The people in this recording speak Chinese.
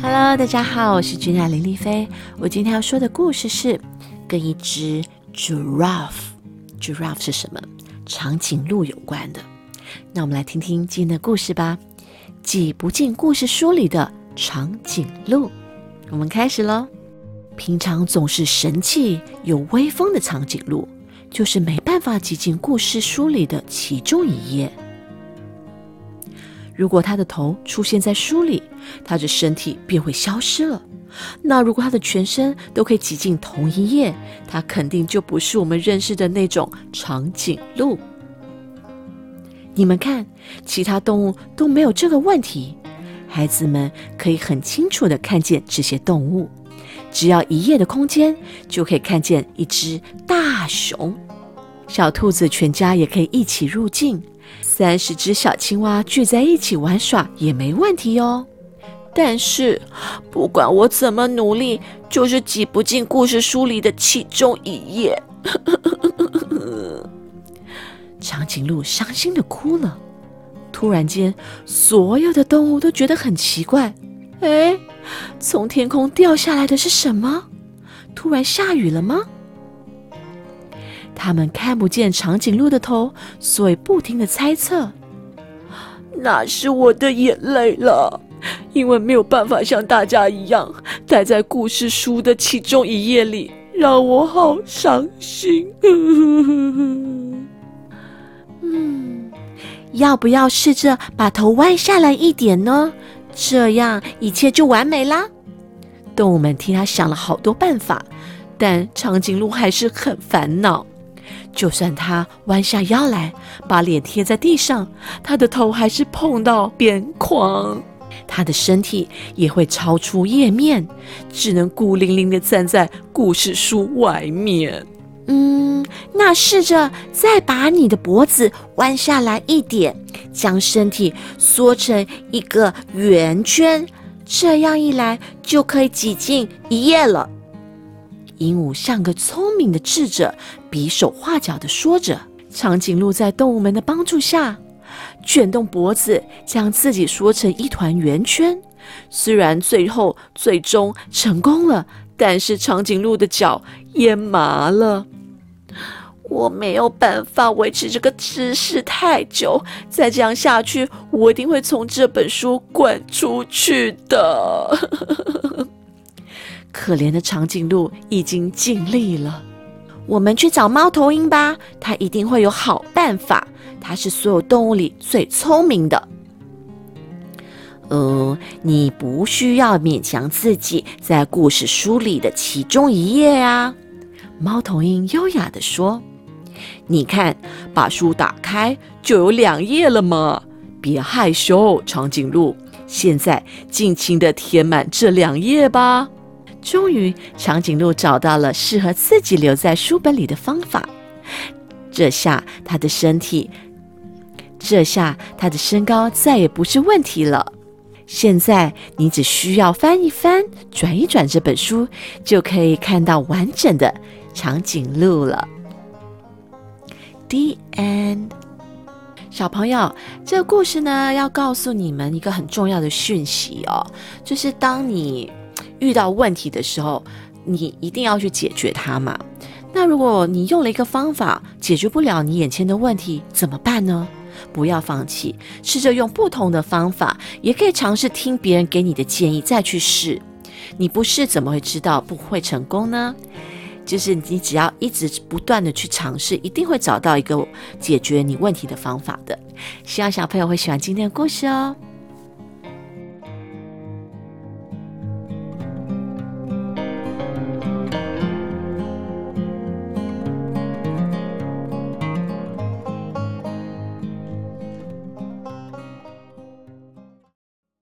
Hello，大家好，我是君雅林丽菲。我今天要说的故事是跟一只 giraffe，giraffe 是什么？长颈鹿有关的。那我们来听听今天的故事吧。挤不进故事书里的长颈鹿，我们开始喽。平常总是神气有威风的长颈鹿，就是没办法挤进故事书里的其中一页。如果他的头出现在书里，他的身体便会消失了。那如果他的全身都可以挤进同一页，他肯定就不是我们认识的那种长颈鹿。你们看，其他动物都没有这个问题。孩子们可以很清楚地看见这些动物，只要一页的空间，就可以看见一只大熊。小兔子全家也可以一起入镜。三十只小青蛙聚在一起玩耍也没问题哦。但是，不管我怎么努力，就是挤不进故事书里的其中一页。长颈鹿伤心的哭了。突然间，所有的动物都觉得很奇怪。哎，从天空掉下来的是什么？突然下雨了吗？他们看不见长颈鹿的头，所以不停的猜测：“那是我的眼泪了，因为没有办法像大家一样待在故事书的其中一页里，让我好伤心。”嗯，要不要试着把头弯下来一点呢？这样一切就完美啦。动物们替他想了好多办法，但长颈鹿还是很烦恼。就算他弯下腰来，把脸贴在地上，他的头还是碰到边框，他的身体也会超出页面，只能孤零零的站在故事书外面。嗯，那试着再把你的脖子弯下来一点，将身体缩成一个圆圈，这样一来就可以挤进一页了。鹦鹉像个聪明的智者，比手画脚的说着。长颈鹿在动物们的帮助下，卷动脖子，将自己缩成一团圆圈。虽然最后最终成功了，但是长颈鹿的脚也麻了。我没有办法维持这个姿势太久，再这样下去，我一定会从这本书滚出去的。可怜的长颈鹿已经尽力了，我们去找猫头鹰吧，它一定会有好办法。它是所有动物里最聪明的。呃，你不需要勉强自己在故事书里的其中一页啊。猫头鹰优雅地说：“你看，把书打开就有两页了嘛。别害羞，长颈鹿，现在尽情地填满这两页吧。”终于，长颈鹿找到了适合自己留在书本里的方法。这下，它的身体，这下它的身高再也不是问题了。现在，你只需要翻一翻、转一转这本书，就可以看到完整的长颈鹿了。The end。小朋友，这个故事呢，要告诉你们一个很重要的讯息哦，就是当你。遇到问题的时候，你一定要去解决它嘛。那如果你用了一个方法解决不了你眼前的问题，怎么办呢？不要放弃，试着用不同的方法，也可以尝试听别人给你的建议再去试。你不试怎么会知道不会成功呢？就是你只要一直不断的去尝试，一定会找到一个解决你问题的方法的。希望小朋友会喜欢今天的故事哦。